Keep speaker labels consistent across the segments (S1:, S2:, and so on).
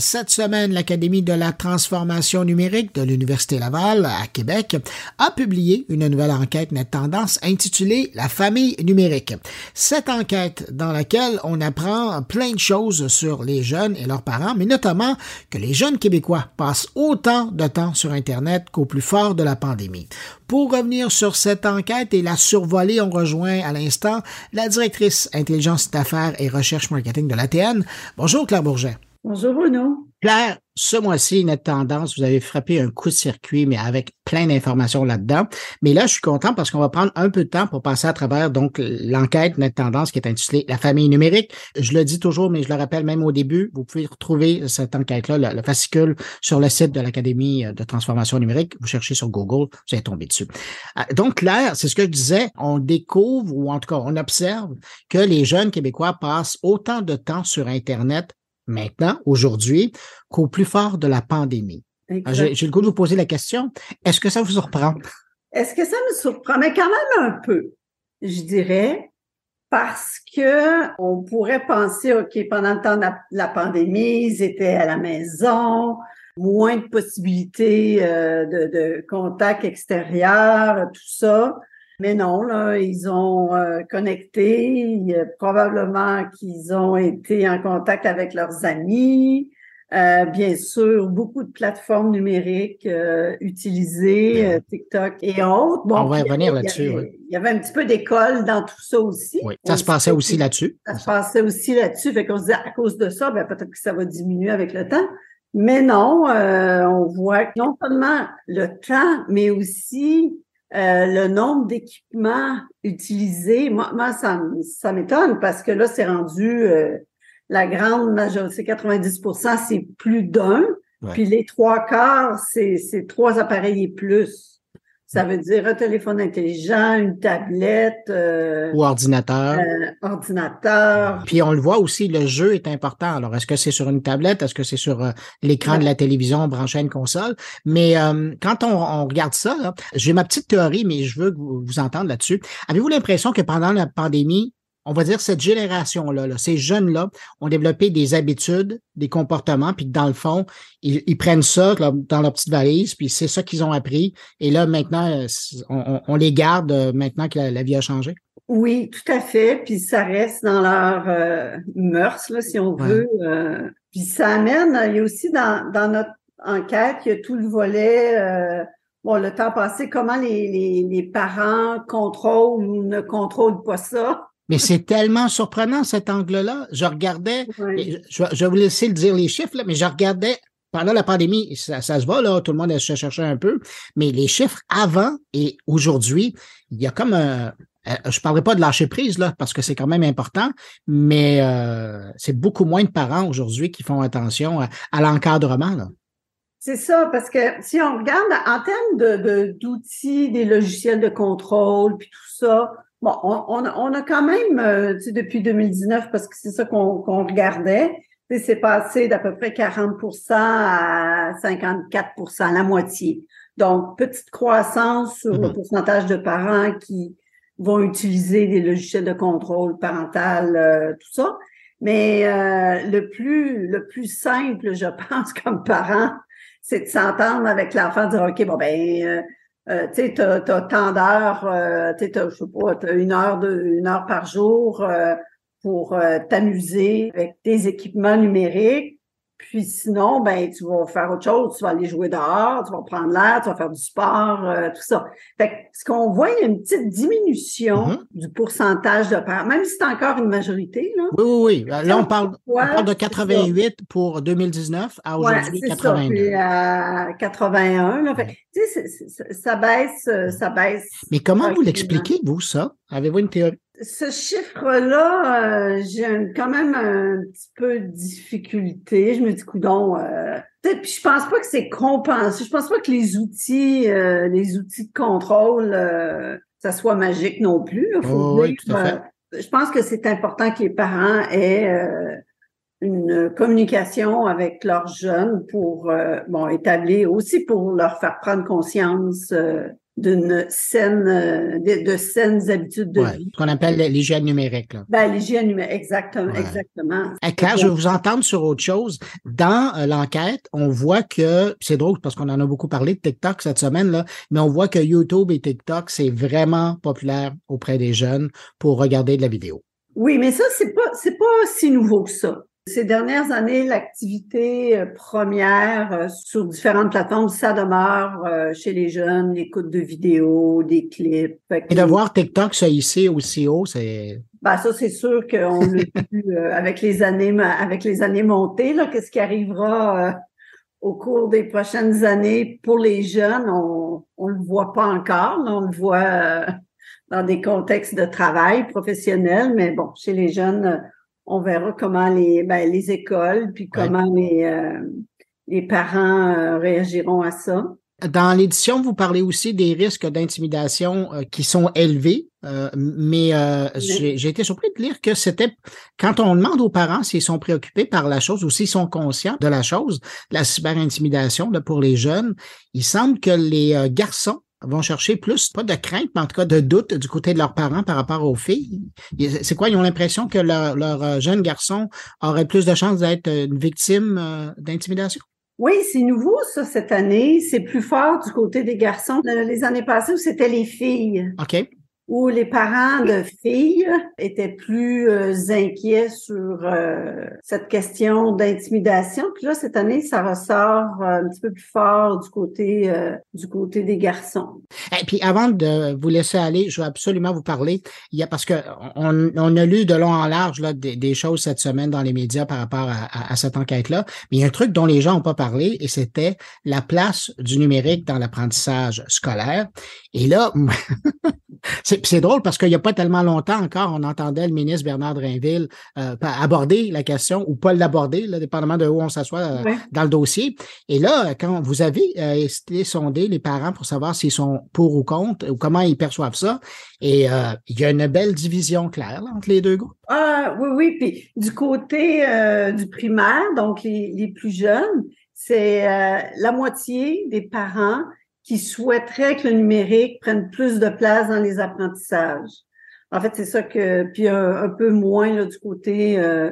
S1: Cette semaine, l'Académie de la transformation numérique de l'Université Laval à Québec a publié une nouvelle enquête net tendance intitulée La famille numérique. Cette enquête dans laquelle on apprend plein de choses sur les jeunes et leurs parents, mais notamment que les jeunes québécois passent autant de temps sur Internet qu'au plus fort de la pandémie. Pour revenir sur cette enquête et la survoler, on rejoint à l'instant la directrice intelligence d'affaires et recherche marketing de l'ATN. Bonjour Claire Bourget.
S2: Bonjour Bruno.
S1: Claire, ce mois-ci, notre tendance, vous avez frappé un coup de circuit, mais avec plein d'informations là-dedans. Mais là, je suis content parce qu'on va prendre un peu de temps pour passer à travers donc l'enquête Notre tendance qui est intitulée La famille numérique. Je le dis toujours, mais je le rappelle même au début, vous pouvez retrouver cette enquête-là, le, fascicule, sur le site de l'Académie de transformation numérique. Vous cherchez sur Google, vous allez tomber dessus. Ah, donc, Claire, c'est ce que je disais, on découvre, ou en tout cas, on observe que les jeunes Québécois passent autant de temps sur Internet maintenant, aujourd'hui, qu'au plus fort de la pandémie. J'ai le goût de vous poser la question. Est-ce que ça vous surprend?
S2: Est-ce que ça me surprend? Mais quand même un peu, je dirais, parce que on pourrait penser, OK, pendant le temps de la, pandémie, ils étaient à la maison, moins de possibilités euh, de, de contact extérieur, tout ça. Mais non, là, ils ont euh, connecté, probablement qu'ils ont été en contact avec leurs amis. Euh, bien sûr, beaucoup de plateformes numériques euh, utilisées, TikTok et autres.
S1: Bon, On va revenir là-dessus.
S2: Il y avait un petit peu d'école dans tout ça aussi.
S1: Oui, ça se passait aussi là-dessus.
S2: Ça se passait aussi là-dessus. Fait qu'on se disait, à cause de ça, ben, peut-être que ça va diminuer avec le temps. Mais non, on voit que non seulement le temps, mais aussi euh, le nombre d'équipements utilisés, moi, moi ça, ça m'étonne parce que là, c'est rendu euh, la grande majorité, 90% c'est plus d'un. Puis les trois quarts, c'est trois appareils et plus. Ça veut dire un téléphone intelligent, une tablette. Euh,
S1: Ou ordinateur.
S2: Euh, ordinateur.
S1: Puis on le voit aussi, le jeu est important. Alors, est-ce que c'est sur une tablette? Est-ce que c'est sur euh, l'écran de la télévision branché à une console? Mais quand on, regarde ça, j'ai ma petite théorie, mais je veux vous, vous entendre là-dessus. Avez-vous l'impression que pendant la pandémie, on va dire, cette génération-là, ces jeunes-là, ont développé des habitudes, des comportements, puis dans le fond, ils, prennent ça dans leur petite valise, puis c'est ça qu'ils ont appris. Et là, maintenant, euh, on, les garde euh, maintenant que la, vie a changé.
S2: Oui, tout à fait. Puis ça reste dans leur euh, mœurs, là, si on veut. puis ça amène, il y a aussi dans, notre enquête, il y a tout le volet bon, le temps passé, comment les, les, parents contrôlent ou ne contrôlent pas ça.
S1: Mais c'est tellement surprenant cet angle-là. Je regardais, je, vais vous laisser le dire les chiffres, là, mais je regardais pendant la pandémie, ça, se voit, là, tout le monde a cherché un peu, mais les chiffres avant et aujourd'hui, il y a comme un. Euh, je ne parlerai pas de lâcher prise, là, parce que c'est quand même important, mais euh, c'est beaucoup moins de parents aujourd'hui qui font attention à, l'encadrement. Là.
S2: C'est ça, parce que si on regarde en termes de, d'outils, des logiciels de contrôle, puis tout ça, Bon, on, on, a quand même, euh, tu sais, depuis 2019, parce que c'est ça qu'on qu'on regardait, c'est passé d'à peu près 40% à 54% la moitié. Donc, petite croissance sur le mm-hmm. pourcentage de parents qui vont utiliser des logiciels de contrôle parental, euh, tout ça. Mais euh, le plus le plus simple, je pense, comme parent, c'est de s'entendre avec l'enfant, dire OK, bon ben euh, tu sais, t'as, as tant d'heures, euh, tu sais, je sais pas, t'as une heure de, une heure par jour euh, pour t'amuser avec des équipements numériques. Puis sinon, ben, tu vas faire autre chose, tu vas aller jouer dehors, tu vas prendre l'air, tu vas faire du sport, euh, tout ça. Fait que ce qu'on voit, il y a une petite diminution mm-hmm. du pourcentage de parents, même si c'est encore une majorité. Là.
S1: Oui, oui, oui. Là, on parle, on parle de 88 pour 2019 à aujourd'hui ouais, 82. Ça, puis
S2: à 81. Là. Fait, tu sais, ça baisse, euh, ça baisse.
S1: Mais comment vous l'expliquez, vous, ça? Avez-vous une théorie?
S2: Ce chiffre-là, euh, j'ai quand même un petit peu de difficulté. Je me dis, coudon, euh, puis je pense pas que c'est compensé. Je pense pas que les outils, euh, les outils de contrôle, euh, ça soit magique non plus.
S1: Oh, oui, tout à fait.
S2: je pense que c'est important que les parents aient une communication avec leurs jeunes pour bon établir aussi pour leur faire prendre conscience d'une saine, de, de, saines habitudes de vie.
S1: Ce qu'on appelle l'hygiène numérique. Là.
S2: Ben, l'hygiène numérique, exactement, exactement.
S1: Claire, je vais vous entendre sur autre chose. Dans euh, l'enquête, on voit que, c'est drôle parce qu'on en a beaucoup parlé de TikTok cette semaine, là, mais on voit que YouTube et TikTok, c'est vraiment populaire auprès des jeunes pour regarder de la vidéo.
S2: Oui, mais ça, c'est pas, c'est pas si nouveau que ça. Ces dernières années, l'activité euh, première euh, sur différentes plateformes, ça demeure euh, chez les jeunes, l'écoute de vidéos, des clips.
S1: Et de voir TikTok se hisser aussi haut, c'est...
S2: Ben, ça, c'est sûr qu'on l'a vu avec les années, avec les années montées, là, qu'est-ce qui arrivera au cours des prochaines années pour les jeunes, on, on le voit pas encore, on le voit dans des contextes de travail professionnel, mais bon, chez les jeunes, on verra comment les, ben, les écoles, puis comment les, euh, les parents euh, réagiront à ça.
S1: Dans l'édition, vous parlez aussi des risques d'intimidation euh, qui sont élevés, mais j'ai été surpris de lire que c'était quand on demande aux parents s'ils sont préoccupés par la chose ou s'ils sont conscients de la chose, la cyberintimidation là, pour les jeunes, il semble que les garçons vont chercher plus, pas de crainte, mais en tout cas de doute du côté de leurs parents par rapport aux filles. C'est quoi? Ils ont l'impression que leur, leur, euh, jeune garçon aurait plus de chances d'être une victime euh, d'intimidation?
S2: Oui, c'est nouveau, ça, cette année. C'est plus fort du côté des garçons. Les années passées, c'était les filles.
S1: OK
S2: où les parents de filles étaient plus euh, inquiets sur euh, cette question d'intimidation. Puis là, cette année, ça ressort euh, un petit peu plus fort du côté du côté des garçons.
S1: Et puis avant de vous laisser aller, je veux absolument vous parler. Il y a parce que on, on a lu de long en large là, des, choses cette semaine dans les médias par rapport à, à, cette enquête-là. Mais il y a un truc dont les gens n'ont pas parlé et c'était la place du numérique dans l'apprentissage scolaire. Et là, c'est drôle parce qu'il n'y a pas tellement longtemps encore, on entendait le ministre Bernard Drinville euh, aborder la question ou pas l'aborder, dépendamment de où on s'assoit euh, dans le dossier. Et là, quand vous avez euh, été sondé les parents pour savoir s'ils sont pour ou contre ou comment ils perçoivent ça, et il y a une belle division claire entre les deux groupes.
S2: Ah oui, oui. Puis du côté du primaire, donc les, les plus jeunes, c'est la moitié des parents qui souhaiteraient que le numérique prenne plus de place dans les apprentissages. En fait, c'est ça que, puis un, peu moins là, du côté euh,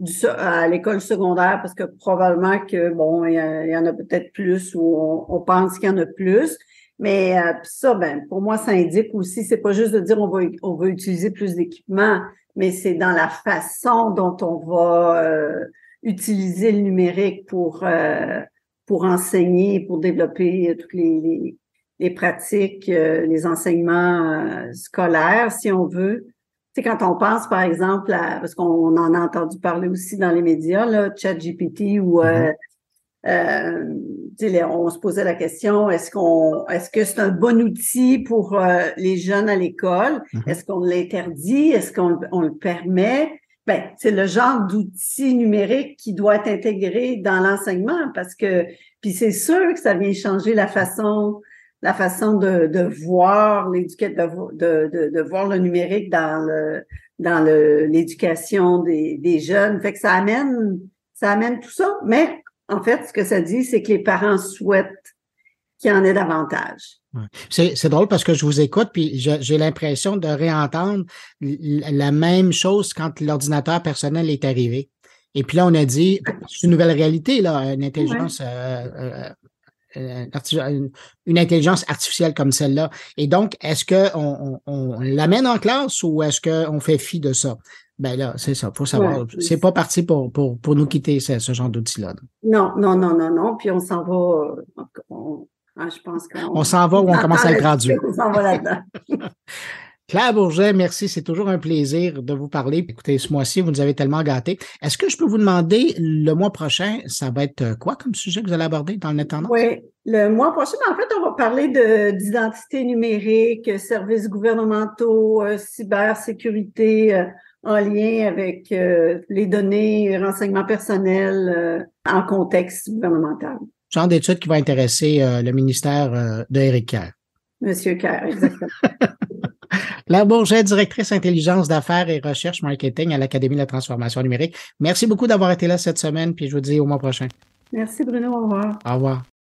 S2: du, à l'école secondaire, parce que probablement que bon, il y, en a peut-être plus ou on, pense qu'il y en a plus. Mais euh, ça, ben, pour moi, ça indique aussi, c'est pas juste de dire on va on va utiliser plus d'équipements, mais c'est dans la façon dont on va euh, utiliser le numérique pour euh, pour enseigner, pour développer euh, toutes les, les, pratiques, euh, les enseignements euh, scolaires, si on veut. Tu sais, quand on pense, par exemple, à, parce qu'on en a entendu parler aussi dans les médias, là, ChatGPT ou mm-hmm. euh, on se posait la question est-ce qu'on est-ce que c'est un bon outil pour les jeunes à l'école? Mm-hmm. Est-ce qu'on l'interdit? Est-ce qu'on on le permet? Ben, c'est le genre d'outil numérique qui doit être intégré dans l'enseignement parce que, puis c'est sûr que ça vient changer la façon, la façon de, de voir l'éducation, de, de, de, voir le numérique dans le, dans le, l'éducation des, des jeunes. Fait que ça amène, ça amène tout ça. Mais en fait, ce que ça dit, c'est que les parents souhaitent qu'il y en ait davantage.
S1: C'est drôle parce que je vous écoute, puis j'ai l'impression de réentendre la même chose quand l'ordinateur personnel est arrivé. Et puis là, on a dit, c'est une nouvelle réalité, là, une intelligence, euh, euh, euh, une intelligence artificielle comme celle-là. Et donc, est-ce qu'on on, l'amène en classe ou est-ce qu'on fait fi de ça? Ben là, c'est ça, faut savoir. c'est pas parti pour, pour, pour nous quitter ce, ce genre d'outil-là.
S2: Non, non, non, non, non. Puis on s'en va, ah, je pense
S1: On s'en va ou on commence à le traduire.
S2: On s'en va là-dedans.
S1: Claire Bourget, merci. C'est toujours un plaisir de vous parler. Écoutez, ce mois-ci, vous nous avez tellement gâtés. Est-ce que je peux vous demander, le mois prochain, ça va être quoi comme sujet que vous allez aborder dans le net
S2: Oui, le mois prochain, en fait, on va parler d'identité numérique, services gouvernementaux, euh, cybersécurité euh, en lien avec euh, les données, renseignements personnels en contexte gouvernemental
S1: genre d'études qui va intéresser euh, le ministère euh, de Éric Kerr.
S2: Monsieur Kerr, exactement.
S1: La Bourget, directrice intelligence d'affaires et recherche marketing à l'Académie de la transformation numérique. Merci beaucoup d'avoir été là cette semaine, puis je vous dis au mois prochain.
S2: Merci Bruno, au revoir.
S1: Au revoir.